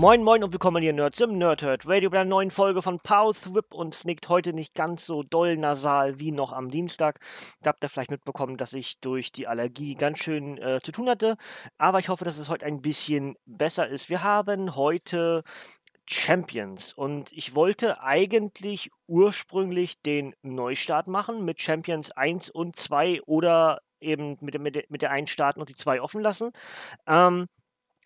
Moin Moin und willkommen hier Nerds im Nerdhurt Radio bei einer neuen Folge von Pause Whip und nickt heute nicht ganz so doll nasal wie noch am Dienstag. Da habt ihr vielleicht mitbekommen, dass ich durch die Allergie ganz schön äh, zu tun hatte, aber ich hoffe, dass es heute ein bisschen besser ist. Wir haben heute Champions und ich wollte eigentlich ursprünglich den Neustart machen mit Champions 1 und 2 oder eben mit, mit, mit der 1 starten und die 2 offen lassen. Ähm,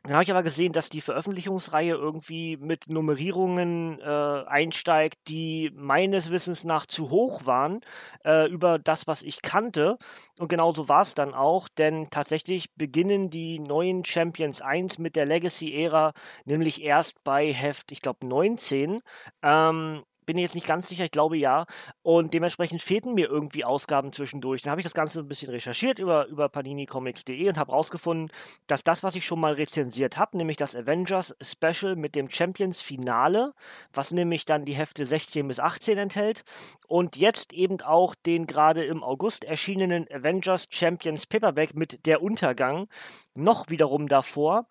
dann habe ich aber gesehen, dass die Veröffentlichungsreihe irgendwie mit Nummerierungen äh, einsteigt, die meines Wissens nach zu hoch waren äh, über das, was ich kannte. Und genauso war es dann auch, denn tatsächlich beginnen die neuen Champions 1 mit der Legacy-Ära, nämlich erst bei Heft, ich glaube, 19. Ähm, bin jetzt nicht ganz sicher, ich glaube ja. Und dementsprechend fehlten mir irgendwie Ausgaben zwischendurch. Dann habe ich das Ganze ein bisschen recherchiert über, über paninicomics.de und habe rausgefunden, dass das, was ich schon mal rezensiert habe, nämlich das Avengers Special mit dem Champions Finale, was nämlich dann die Hefte 16 bis 18 enthält, und jetzt eben auch den gerade im August erschienenen Avengers Champions Paperback mit Der Untergang, noch wiederum davor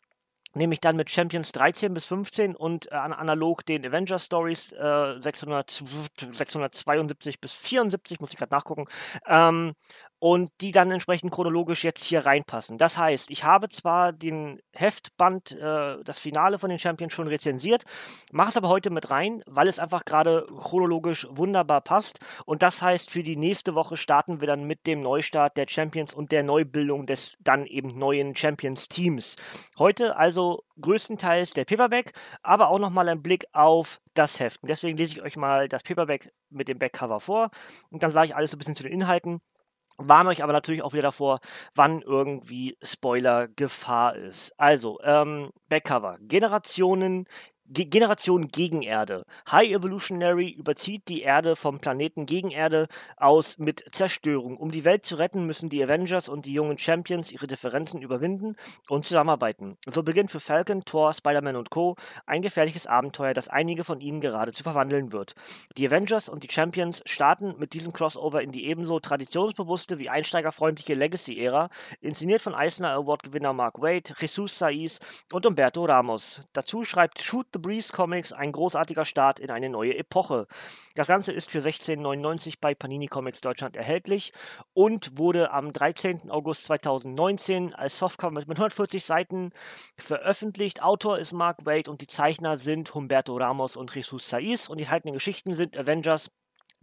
nämlich dann mit Champions 13 bis 15 und äh, analog den Avengers Stories äh, 600, 672 bis 74, muss ich gerade nachgucken. Ähm, und die dann entsprechend chronologisch jetzt hier reinpassen. Das heißt, ich habe zwar den Heftband, äh, das Finale von den Champions schon rezensiert, mache es aber heute mit rein, weil es einfach gerade chronologisch wunderbar passt. Und das heißt, für die nächste Woche starten wir dann mit dem Neustart der Champions und der Neubildung des dann eben neuen Champions-Teams. Heute also größtenteils der Paperback, aber auch nochmal ein Blick auf das Heft. Und deswegen lese ich euch mal das Paperback mit dem Backcover vor und dann sage ich alles so ein bisschen zu den Inhalten warne euch aber natürlich auch wieder davor, wann irgendwie Spoiler-Gefahr ist. Also, ähm, Backcover. Generationen Ge Generation Gegenerde. High Evolutionary überzieht die Erde vom Planeten Gegenerde aus mit Zerstörung. Um die Welt zu retten, müssen die Avengers und die jungen Champions ihre Differenzen überwinden und zusammenarbeiten. So beginnt für Falcon, Thor, Spider-Man und Co. ein gefährliches Abenteuer, das einige von ihnen geradezu verwandeln wird. Die Avengers und die Champions starten mit diesem Crossover in die ebenso traditionsbewusste wie einsteigerfreundliche Legacy-Ära, inszeniert von Eisner Award-Gewinner Mark Waid, Jesus Saiz und Umberto Ramos. Dazu schreibt Shoot the Breeze Comics ein großartiger Start in eine neue Epoche. Das Ganze ist für 16,99 bei Panini Comics Deutschland erhältlich und wurde am 13. August 2019 als Softcover mit 140 Seiten veröffentlicht. Autor ist Mark Wade und die Zeichner sind Humberto Ramos und Jesus Saiz und die enthaltenen Geschichten sind Avengers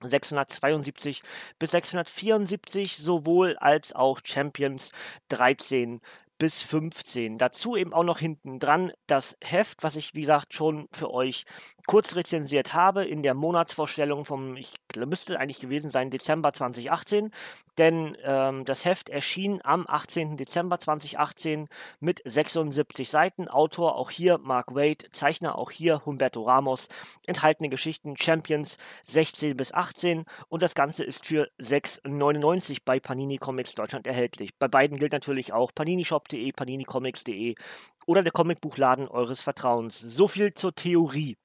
672 bis 674 sowohl als auch Champions 13 bis 15. Dazu eben auch noch hinten dran das Heft, was ich wie gesagt schon für euch kurz rezensiert habe in der Monatsvorstellung vom, ich müsste eigentlich gewesen sein, Dezember 2018. Denn ähm, das Heft erschien am 18. Dezember 2018 mit 76 Seiten. Autor auch hier Mark Wade, Zeichner auch hier Humberto Ramos. Enthaltene Geschichten Champions 16 bis 18 und das Ganze ist für 6,99 bei Panini Comics Deutschland erhältlich. Bei beiden gilt natürlich auch Panini Shop comics.de, paninicomics.de oder der Comicbuchladen eures Vertrauens. So viel zur Theorie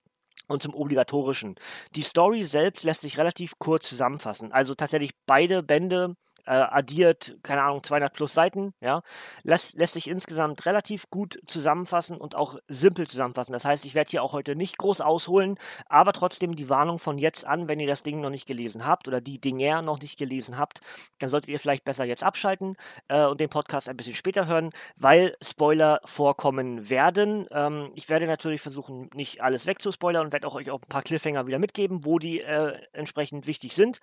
und zum Obligatorischen. Die Story selbst lässt sich relativ kurz zusammenfassen. Also tatsächlich beide Bände äh, addiert, keine Ahnung, 200 plus Seiten, ja, lässt, lässt sich insgesamt relativ gut zusammenfassen und auch simpel zusammenfassen. Das heißt, ich werde hier auch heute nicht groß ausholen, aber trotzdem die Warnung von jetzt an, wenn ihr das Ding noch nicht gelesen habt oder die Dinger noch nicht gelesen habt, dann solltet ihr vielleicht besser jetzt abschalten äh, und den Podcast ein bisschen später hören, weil Spoiler vorkommen werden. Ähm, ich werde natürlich versuchen, nicht alles wegzuspoilern und werde auch euch auch ein paar Cliffhanger wieder mitgeben, wo die äh, entsprechend wichtig sind.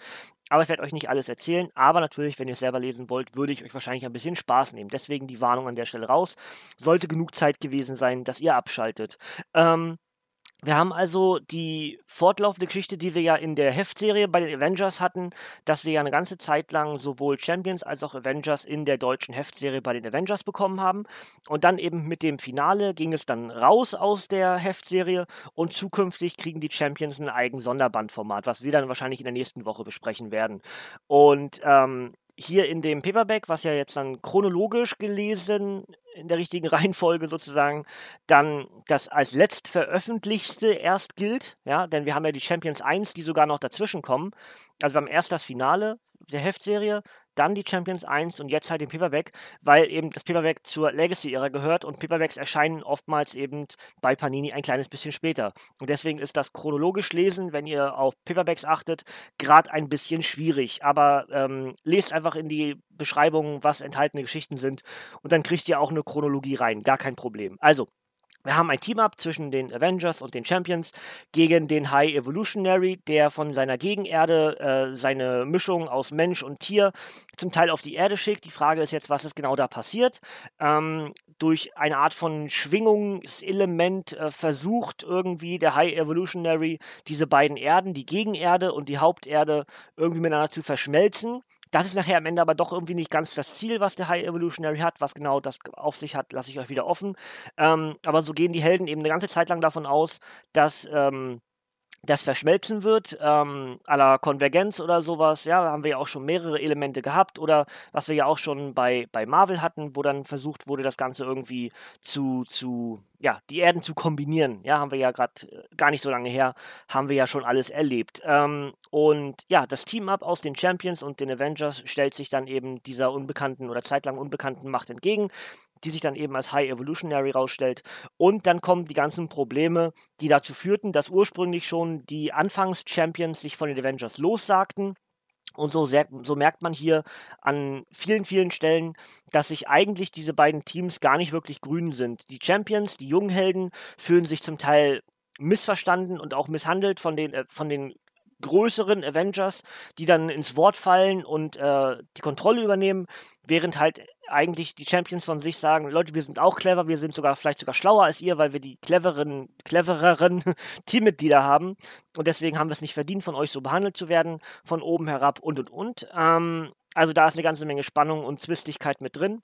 Aber ich werde euch nicht alles erzählen, aber natürlich natürlich, wenn ihr es selber lesen wollt, würde ich euch wahrscheinlich ein bisschen Spaß nehmen. Deswegen die Warnung an der Stelle raus. Sollte genug Zeit gewesen sein, dass ihr abschaltet. Ähm, Wir haben also die fortlaufende Geschichte, die wir ja in der Heftserie bei den Avengers hatten, dass wir ja eine ganze Zeit lang sowohl Champions als auch Avengers in der deutschen Heftserie bei den Avengers bekommen haben. Und dann eben mit dem Finale ging es dann raus aus der Heftserie und zukünftig kriegen die Champions ein eigenes Sonderbandformat, was wir dann wahrscheinlich in der nächsten Woche besprechen werden. Und ähm, hier in dem Paperback, was ja jetzt dann chronologisch gelesen in der richtigen Reihenfolge sozusagen, dann das als letztveröffentlichte erst gilt, ja, denn wir haben ja die Champions 1, die sogar noch dazwischen kommen. Also wir haben erst das Finale der Heftserie, dann die Champions 1 und jetzt halt den Paperback, weil eben das Paperback zur Legacy-Ära gehört und Paperbacks erscheinen oftmals eben bei Panini ein kleines bisschen später. Und deswegen ist das chronologisch lesen, wenn ihr auf Paperbacks achtet, gerade ein bisschen schwierig. Aber ähm, lest einfach in die Beschreibung, was enthaltene Geschichten sind und dann kriegt ihr auch eine Chronologie rein. Gar kein Problem. Also, wir haben ein Team-Up zwischen den Avengers und den Champions gegen den High Evolutionary, der von seiner Gegenerde äh, seine Mischung aus Mensch und Tier zum Teil auf die Erde schickt. Die Frage ist jetzt, was ist genau da passiert? Ähm, durch eine Art von Schwingungselement äh, versucht irgendwie der High Evolutionary diese beiden Erden, die Gegenerde und die Haupterde, irgendwie miteinander zu verschmelzen. Das ist nachher am Ende aber doch irgendwie nicht ganz das Ziel, was der High Evolutionary hat. Was genau das auf sich hat, lasse ich euch wieder offen. Ähm, aber so gehen die Helden eben eine ganze Zeit lang davon aus, dass ähm, das verschmelzen wird, ähm, la Konvergenz oder sowas, ja, haben wir ja auch schon mehrere Elemente gehabt. Oder was wir ja auch schon bei, bei Marvel hatten, wo dann versucht wurde, das Ganze irgendwie zu, zu, ja, die Erden zu kombinieren, ja, haben wir ja gerade äh, gar nicht so lange her, haben wir ja schon alles erlebt. Ähm, und ja, das Team-Up aus den Champions und den Avengers stellt sich dann eben dieser unbekannten oder zeitlang unbekannten Macht entgegen die sich dann eben als High Evolutionary rausstellt. Und dann kommen die ganzen Probleme, die dazu führten, dass ursprünglich schon die Anfangs-Champions sich von den Avengers lossagten. Und so, sehr, so, merkt man hier an vielen, vielen Stellen, dass sich eigentlich diese beiden Teams gar nicht wirklich grün sind. Die Champions, die jungen Helden, fühlen sich zum Teil missverstanden und auch misshandelt von den, äh, von den größeren Avengers, die dann ins Wort fallen und äh, die Kontrolle übernehmen, während halt eigentlich die Champions von sich sagen, Leute, wir sind auch clever, wir sind sogar vielleicht sogar schlauer als ihr, weil wir die cleveren, clevereren Teammitglieder haben und deswegen haben wir es nicht verdient, von euch so behandelt zu werden, von oben herab und und und. Ähm, also da ist eine ganze Menge Spannung und Zwistigkeit mit drin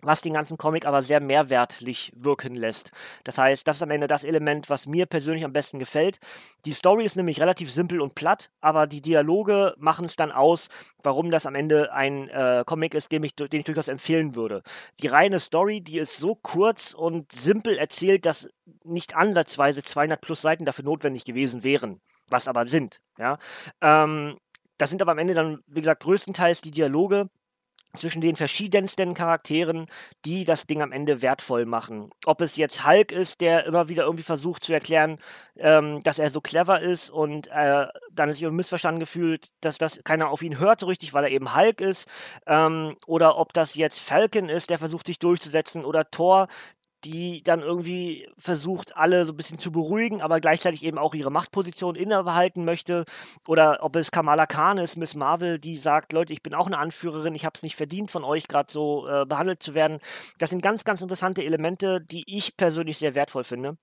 was den ganzen Comic aber sehr mehrwertlich wirken lässt. Das heißt, das ist am Ende das Element, was mir persönlich am besten gefällt. Die Story ist nämlich relativ simpel und platt, aber die Dialoge machen es dann aus, warum das am Ende ein äh, Comic ist, den ich, den ich durchaus empfehlen würde. Die reine Story, die ist so kurz und simpel erzählt, dass nicht ansatzweise 200 plus Seiten dafür notwendig gewesen wären, was aber sind. Ja. Ähm, das sind aber am Ende dann, wie gesagt, größtenteils die Dialoge, zwischen den verschiedensten Charakteren, die das Ding am Ende wertvoll machen. Ob es jetzt Hulk ist, der immer wieder irgendwie versucht zu erklären, ähm, dass er so clever ist und äh, dann sich missverstanden gefühlt, dass das keiner auf ihn hört so richtig, weil er eben Hulk ist. Ähm, oder ob das jetzt Falcon ist, der versucht sich durchzusetzen oder Thor, die dann irgendwie versucht, alle so ein bisschen zu beruhigen, aber gleichzeitig eben auch ihre Machtposition innebehalten möchte. Oder ob es Kamala Khan ist, Miss Marvel, die sagt, Leute, ich bin auch eine Anführerin, ich habe es nicht verdient, von euch gerade so äh, behandelt zu werden. Das sind ganz, ganz interessante Elemente, die ich persönlich sehr wertvoll finde.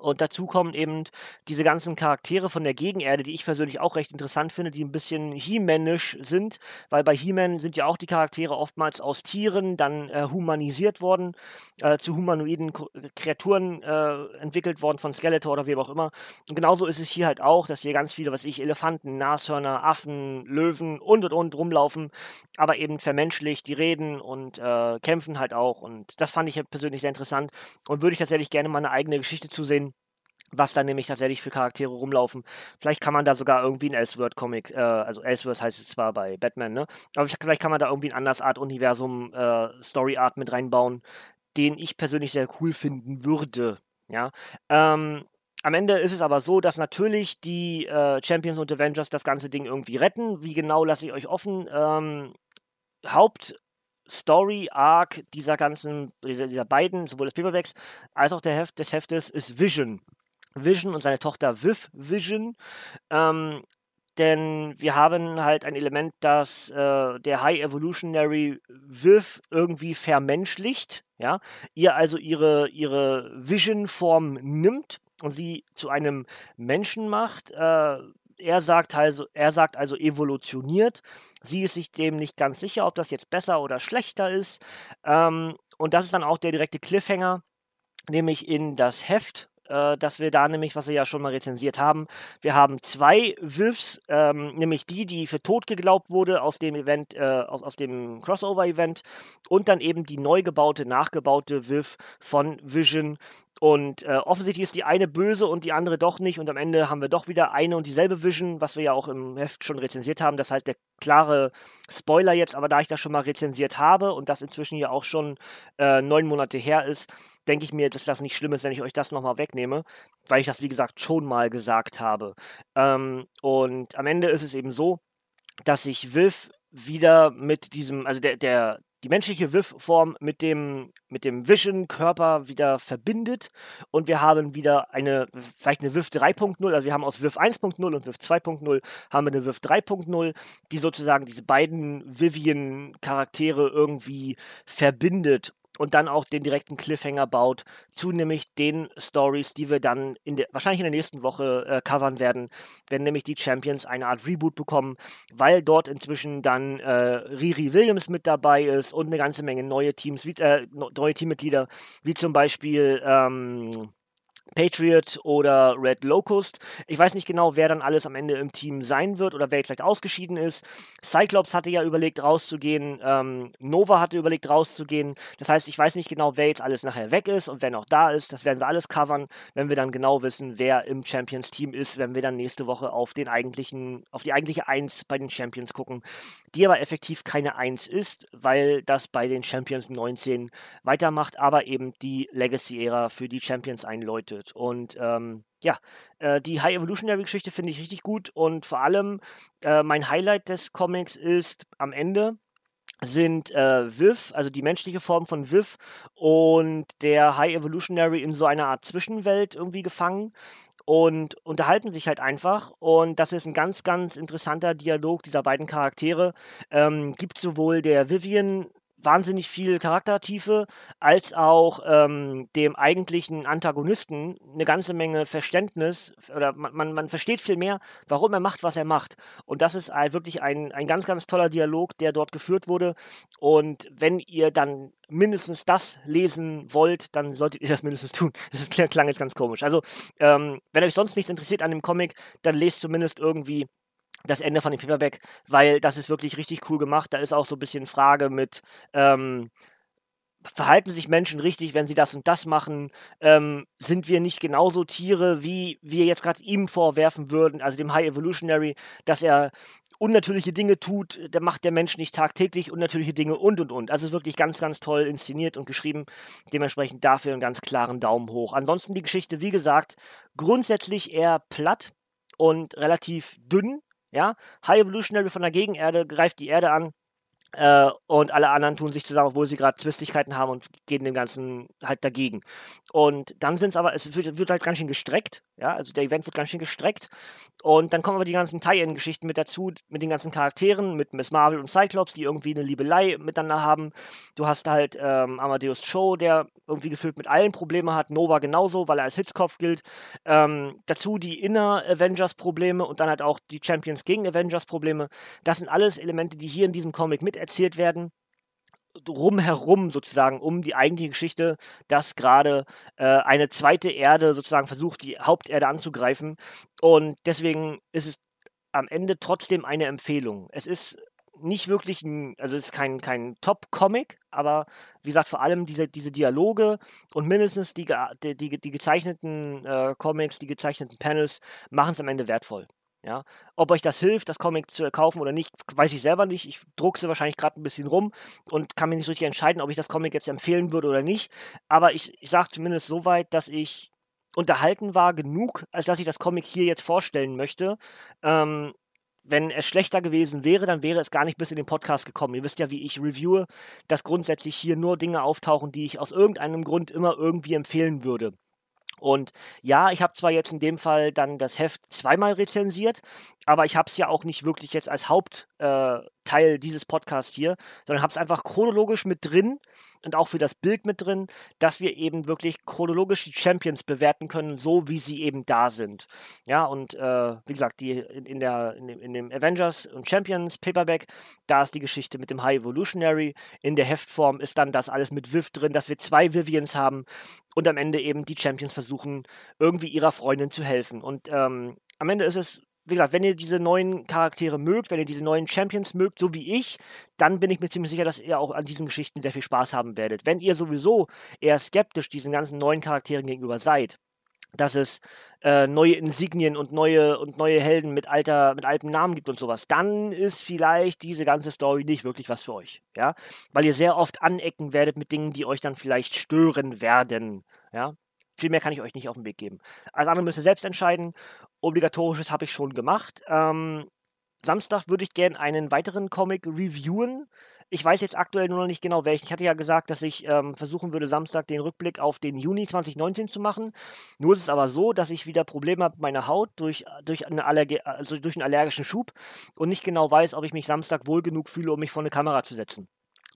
Und dazu kommen eben diese ganzen Charaktere von der Gegenerde, die ich persönlich auch recht interessant finde, die ein bisschen He-Manisch sind, weil bei He-Man sind ja auch die Charaktere oftmals aus Tieren dann äh, humanisiert worden, äh, zu humanoiden K Kreaturen äh, entwickelt worden von Skeletor oder wie auch immer. Und genauso ist es hier halt auch, dass hier ganz viele, was ich, Elefanten, Nashörner, Affen, Löwen und und und rumlaufen, aber eben vermenschlicht, die reden und äh, kämpfen halt auch. Und das fand ich persönlich sehr interessant und würde ich tatsächlich gerne mal eine eigene Geschichte zu sehen was da nämlich tatsächlich für Charaktere rumlaufen. Vielleicht kann man da sogar irgendwie ein Elseworld-Comic, äh, also Elseworld heißt es zwar bei Batman, ne? Aber vielleicht kann man da irgendwie ein anderes Art-Universum, äh, Story-Art mit reinbauen, den ich persönlich sehr cool finden würde. Ja. Ähm, am Ende ist es aber so, dass natürlich die äh, Champions und Avengers das ganze Ding irgendwie retten. Wie genau lasse ich euch offen? Ähm, Haupt Story Arc dieser ganzen, dieser, dieser, beiden, sowohl des Paperbacks als auch Heft, des Heftes, ist Vision. Vision und seine Tochter Viv Vision. Ähm, denn wir haben halt ein Element, das äh, der High Evolutionary Viv irgendwie vermenschlicht, ja, ihr also ihre, ihre Vision-Form nimmt und sie zu einem Menschen macht. Äh, er sagt also, er sagt also evolutioniert. Sie ist sich dem nicht ganz sicher, ob das jetzt besser oder schlechter ist. Ähm, und das ist dann auch der direkte Cliffhanger, nämlich in das Heft, äh, dass wir da nämlich, was wir ja schon mal rezensiert haben, wir haben zwei Wiffs, ähm, nämlich die, die für tot geglaubt wurde aus dem Event, äh, aus, aus dem Crossover-Event und dann eben die neu gebaute, nachgebaute Wiff von Vision, und äh, offensichtlich ist die eine böse und die andere doch nicht. Und am Ende haben wir doch wieder eine und dieselbe Vision, was wir ja auch im Heft schon rezensiert haben. Das ist halt der klare Spoiler jetzt. Aber da ich das schon mal rezensiert habe und das inzwischen ja auch schon äh, neun Monate her ist, denke ich mir, dass das nicht schlimm ist, wenn ich euch das nochmal wegnehme. Weil ich das, wie gesagt, schon mal gesagt habe. Ähm, und am Ende ist es eben so, dass sich Viv wieder mit diesem, also der, der, die menschliche Wiff-Form mit dem, mit dem Vision-Körper wieder verbindet. Und wir haben wieder eine, vielleicht eine Wiff 3.0, also wir haben aus Wiff 1.0 und Wiff 2.0 haben wir eine Wiff 3.0, die sozusagen diese beiden Vivian-Charaktere irgendwie verbindet und dann auch den direkten Cliffhanger baut zu nämlich den Stories, die wir dann in der, wahrscheinlich in der nächsten Woche äh, covern werden, wenn nämlich die Champions eine Art Reboot bekommen, weil dort inzwischen dann äh, Riri Williams mit dabei ist und eine ganze Menge neue Teams, wie, äh, neue Teammitglieder, wie zum Beispiel ähm, Patriot oder Red Locust. Ich weiß nicht genau, wer dann alles am Ende im Team sein wird oder wer jetzt vielleicht ausgeschieden ist. Cyclops hatte ja überlegt rauszugehen, ähm, Nova hatte überlegt rauszugehen. Das heißt, ich weiß nicht genau, wer jetzt alles nachher weg ist und wer noch da ist. Das werden wir alles covern, wenn wir dann genau wissen, wer im Champions Team ist, wenn wir dann nächste Woche auf den eigentlichen, auf die eigentliche Eins bei den Champions gucken, die aber effektiv keine Eins ist, weil das bei den Champions 19 weitermacht, aber eben die Legacy-Ära für die Champions einläutet wird. Und ähm, ja, äh, die High Evolutionary-Geschichte finde ich richtig gut und vor allem äh, mein Highlight des Comics ist am Ende sind äh, Viv, also die menschliche Form von Viv und der High Evolutionary in so einer Art Zwischenwelt irgendwie gefangen und unterhalten sich halt einfach. Und das ist ein ganz, ganz interessanter Dialog dieser beiden Charaktere. Ähm, gibt sowohl der Vivian wahnsinnig viel Charaktertiefe, als auch ähm, dem eigentlichen Antagonisten eine ganze Menge Verständnis oder man, man, man, versteht viel mehr, warum er macht, was er macht. Und das ist halt wirklich ein, ein ganz, ganz toller Dialog, der dort geführt wurde. Und wenn ihr dann mindestens das lesen wollt, dann solltet ihr das mindestens tun. Das klang jetzt ganz komisch. Also, ähm, wenn euch sonst nichts interessiert an dem Comic, dann lest zumindest irgendwie das Ende von dem Paperback, weil das ist wirklich richtig cool gemacht. Da ist auch so ein bisschen Frage mit, ähm, verhalten sich Menschen richtig, wenn sie das und das machen? Ähm, sind wir nicht genauso Tiere, wie wir jetzt gerade ihm vorwerfen würden, also dem High Evolutionary, dass er unnatürliche Dinge tut, der macht der Mensch nicht tagtäglich unnatürliche Dinge und und und. Also ist wirklich ganz, ganz toll inszeniert und geschrieben. Dementsprechend dafür einen ganz klaren Daumen hoch. Ansonsten die Geschichte, wie gesagt, grundsätzlich eher platt und relativ dünn, ja, High Evolutionary von der Gegenerde greift die Erde an äh, und alle anderen tun sich zusammen, obwohl sie gerade Zwistigkeiten haben und gehen dem Ganzen halt dagegen. Und dann sind es aber, es wird, wird, halt ganz schön gestreckt, ja, also der Event wird ganz schön gestreckt. Und dann kommen aber die ganzen Tie-In-Geschichten mit dazu, mit den ganzen Charakteren, mit Miss Marvel und Cyclops, die irgendwie eine Liebelei miteinander haben. Du hast halt ähm, Amadeus Cho, der irgendwie gefühlt mit allen Probleme hat, Nova genauso, weil er als Hitzkopf gilt. Ähm, dazu die Inner-Avengers-Probleme und dann halt auch die Champions gegen Avengers-Probleme. Das sind alles Elemente, die hier in diesem Comic mit erzählt werden rumherum sozusagen um die eigentliche Geschichte, dass gerade äh, eine zweite Erde sozusagen versucht, die Haupterde anzugreifen. Und deswegen ist es am Ende trotzdem eine Empfehlung. Es ist nicht wirklich ein, also es ist kein, kein Top-Comic, aber wie gesagt, vor allem diese, diese Dialoge und mindestens die, die, die, die gezeichneten äh, Comics, die gezeichneten Panels machen es am Ende wertvoll. Ja, ob euch das hilft, das Comic zu kaufen oder nicht, weiß ich selber nicht. Ich drucke sie wahrscheinlich gerade ein bisschen rum und kann mir nicht so richtig entscheiden, ob ich das Comic jetzt empfehlen würde oder nicht. Aber ich, ich sage zumindest so weit, dass ich unterhalten war genug, als dass ich das Comic hier jetzt vorstellen möchte. Ähm, wenn es schlechter gewesen wäre, dann wäre es gar nicht bis in den Podcast gekommen. Ihr wisst ja, wie ich reviewe, dass grundsätzlich hier nur Dinge auftauchen, die ich aus irgendeinem Grund immer irgendwie empfehlen würde. Und ja, ich habe zwar jetzt in dem Fall dann das Heft zweimal rezensiert, aber ich habe es ja auch nicht wirklich jetzt als Hauptthema Teil dieses Podcasts hier, sondern habe es einfach chronologisch mit drin und auch für das Bild mit drin, dass wir eben wirklich chronologisch die Champions bewerten können, so wie sie eben da sind. Ja, und äh, wie gesagt, die in, in, der, in, dem, in dem Avengers und Champions Paperback, da ist die Geschichte mit dem High Evolutionary. In der Heftform ist dann das alles mit Viv drin, dass wir zwei Vivians haben und am Ende eben die Champions versuchen, irgendwie ihrer Freundin zu helfen. Und ähm, am Ende ist es wie gesagt, wenn ihr diese neuen Charaktere mögt, wenn ihr diese neuen Champions mögt, so wie ich, dann bin ich mir ziemlich sicher, dass ihr auch an diesen Geschichten sehr viel Spaß haben werdet. Wenn ihr sowieso eher skeptisch diesen ganzen neuen Charakteren gegenüber seid, dass es äh, neue Insignien und neue und neue Helden mit alter mit altem Namen gibt und sowas, dann ist vielleicht diese ganze Story nicht wirklich was für euch, ja, weil ihr sehr oft anecken werdet mit Dingen, die euch dann vielleicht stören werden, ja. Viel mehr kann ich euch nicht auf den Weg geben. Als andere müsst ihr selbst entscheiden. Obligatorisches habe ich schon gemacht. Ähm, Samstag würde ich gerne einen weiteren Comic reviewen. Ich weiß jetzt aktuell nur noch nicht genau welchen. Ich hatte ja gesagt, dass ich ähm, versuchen würde, Samstag den Rückblick auf den Juni 2019 zu machen. Nur ist es aber so, dass ich wieder Probleme habe mit meiner Haut durch, durch, eine also durch einen allergischen Schub und nicht genau weiß, ob ich mich Samstag wohl genug fühle, um mich vor eine Kamera zu setzen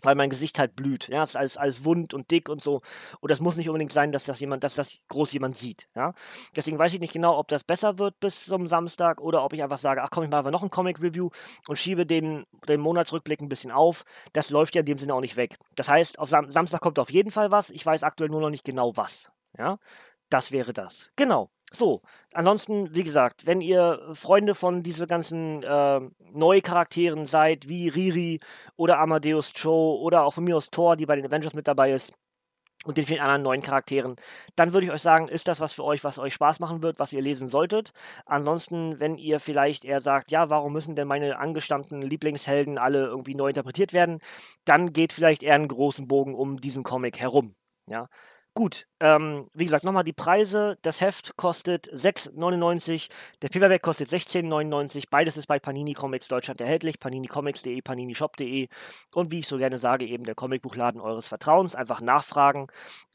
weil mein Gesicht halt blüht. Ja, es ist alles, alles wund und dick und so. Und das muss nicht unbedingt sein, dass das jemand, dass das groß jemand sieht. Ja, deswegen weiß ich nicht genau, ob das besser wird bis zum Samstag oder ob ich einfach sage, ach komm, ich mache einfach noch ein Comic Review und schiebe den, den Monatsrückblick ein bisschen auf. Das läuft ja in dem Sinne auch nicht weg. Das heißt, auf Sam Samstag kommt auf jeden Fall was. Ich weiß aktuell nur noch nicht genau was. Ja, das wäre das. Genau. So, ansonsten, wie gesagt, wenn ihr Freunde von diesen ganzen äh, Neucharakteren seid, wie Riri oder Amadeus Cho oder auch von mir aus Thor, die bei den Avengers mit dabei ist, und den vielen anderen neuen Charakteren, dann würde ich euch sagen, ist das was für euch, was euch Spaß machen wird, was ihr lesen solltet. Ansonsten, wenn ihr vielleicht eher sagt, ja, warum müssen denn meine angestammten Lieblingshelden alle irgendwie neu interpretiert werden, dann geht vielleicht eher einen großen Bogen um diesen Comic herum. Ja, Gut, ähm, wie gesagt, nochmal die Preise. Das Heft kostet 6,99, der Paperback kostet 16,99. Beides ist bei Panini Comics Deutschland erhältlich. paninicomics.de, paninishop.de und wie ich so gerne sage, eben der Comicbuchladen eures Vertrauens. Einfach nachfragen.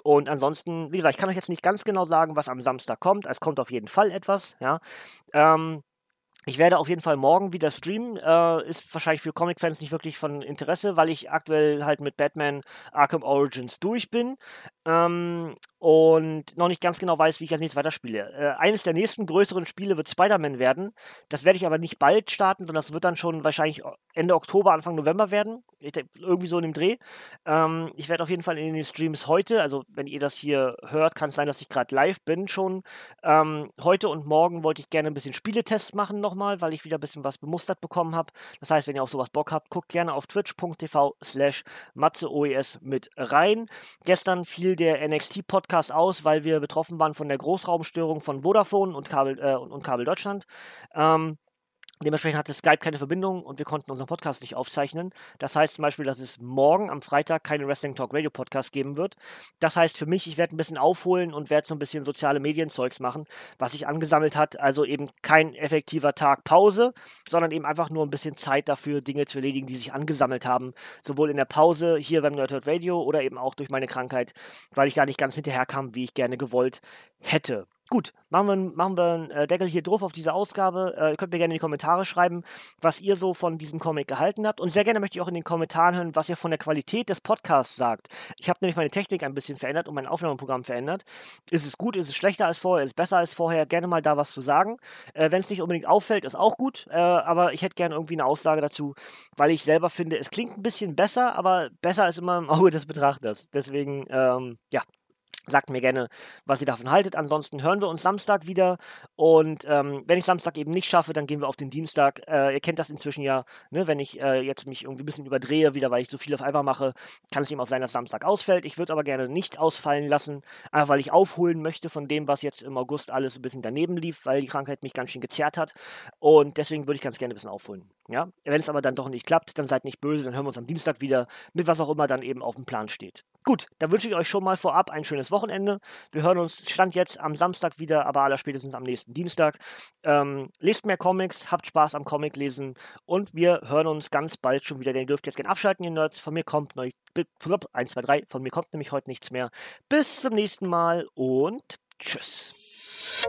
Und ansonsten, wie gesagt, ich kann euch jetzt nicht ganz genau sagen, was am Samstag kommt. Es kommt auf jeden Fall etwas, ja. Ähm, ich werde auf jeden Fall morgen wieder streamen. Äh, ist wahrscheinlich für Comic-Fans nicht wirklich von Interesse, weil ich aktuell halt mit Batman Arkham Origins durch bin ähm, und noch nicht ganz genau weiß, wie ich als nächstes weiterspiele. Äh, eines der nächsten größeren Spiele wird Spider-Man werden. Das werde ich aber nicht bald starten, sondern das wird dann schon wahrscheinlich Ende Oktober, Anfang November werden. Ich, irgendwie so in dem Dreh. Ähm, ich werde auf jeden Fall in den Streams heute, also wenn ihr das hier hört, kann es sein, dass ich gerade live bin schon. Ähm, heute und morgen wollte ich gerne ein bisschen Spieletests machen noch nochmal, weil ich wieder ein bisschen was bemustert bekommen habe. Das heißt, wenn ihr auf sowas Bock habt, guckt gerne auf twitch.tv slash matzeoes mit rein. Gestern fiel der NXT-Podcast aus, weil wir betroffen waren von der Großraumstörung von Vodafone und Kabel, äh, und, Kabel Deutschland. Ähm, Dementsprechend hatte Skype keine Verbindung und wir konnten unseren Podcast nicht aufzeichnen. Das heißt zum Beispiel, dass es morgen am Freitag keine Wrestling Talk Radio Podcast geben wird. Das heißt für mich, ich werde ein bisschen aufholen und werde so ein bisschen soziale Medienzeugs machen, was sich angesammelt hat. Also eben kein effektiver Tag Pause, sondern eben einfach nur ein bisschen Zeit dafür, Dinge zu erledigen, die sich angesammelt haben. Sowohl in der Pause hier beim Nerdhurt Radio oder eben auch durch meine Krankheit, weil ich da nicht ganz hinterherkam, wie ich gerne gewollt hätte. Gut, machen wir, machen wir einen äh, Deckel hier drauf auf diese Ausgabe. Äh, ihr könnt mir gerne in die Kommentare schreiben, was ihr so von diesem Comic gehalten habt. Und sehr gerne möchte ich auch in den Kommentaren hören, was ihr von der Qualität des Podcasts sagt. Ich habe nämlich meine Technik ein bisschen verändert und mein Aufnahmeprogramm verändert. Ist es gut, ist es schlechter als vorher, ist es besser als vorher? Gerne mal da was zu sagen. Äh, Wenn es nicht unbedingt auffällt, ist auch gut. Äh, aber ich hätte gerne irgendwie eine Aussage dazu, weil ich selber finde, es klingt ein bisschen besser, aber besser ist immer im Auge des Betrachters. Deswegen, ähm, ja, Sagt mir gerne, was ihr davon haltet. Ansonsten hören wir uns Samstag wieder. Und ähm, wenn ich Samstag eben nicht schaffe, dann gehen wir auf den Dienstag. Äh, ihr kennt das inzwischen ja, ne? wenn ich äh, jetzt mich irgendwie ein bisschen überdrehe, wieder weil ich so viel auf einmal mache, kann es eben auch sein, dass Samstag ausfällt. Ich würde aber gerne nicht ausfallen lassen, einfach weil ich aufholen möchte von dem, was jetzt im August alles ein bisschen daneben lief, weil die Krankheit mich ganz schön gezerrt hat. Und deswegen würde ich ganz gerne ein bisschen aufholen. Ja? Wenn es aber dann doch nicht klappt, dann seid nicht böse, dann hören wir uns am Dienstag wieder mit was auch immer dann eben auf dem Plan steht. Gut, dann wünsche ich euch schon mal vorab ein schönes Wochenende. Wir hören uns Stand jetzt am Samstag wieder, aber aller spätestens am nächsten Dienstag. Ähm, lest mehr Comics, habt Spaß am Comic lesen und wir hören uns ganz bald schon wieder. Denn ihr dürft jetzt gerne abschalten, ihr Nerds. Von mir kommt neu. 1, 2, 3. Von mir kommt nämlich heute nichts mehr. Bis zum nächsten Mal und tschüss.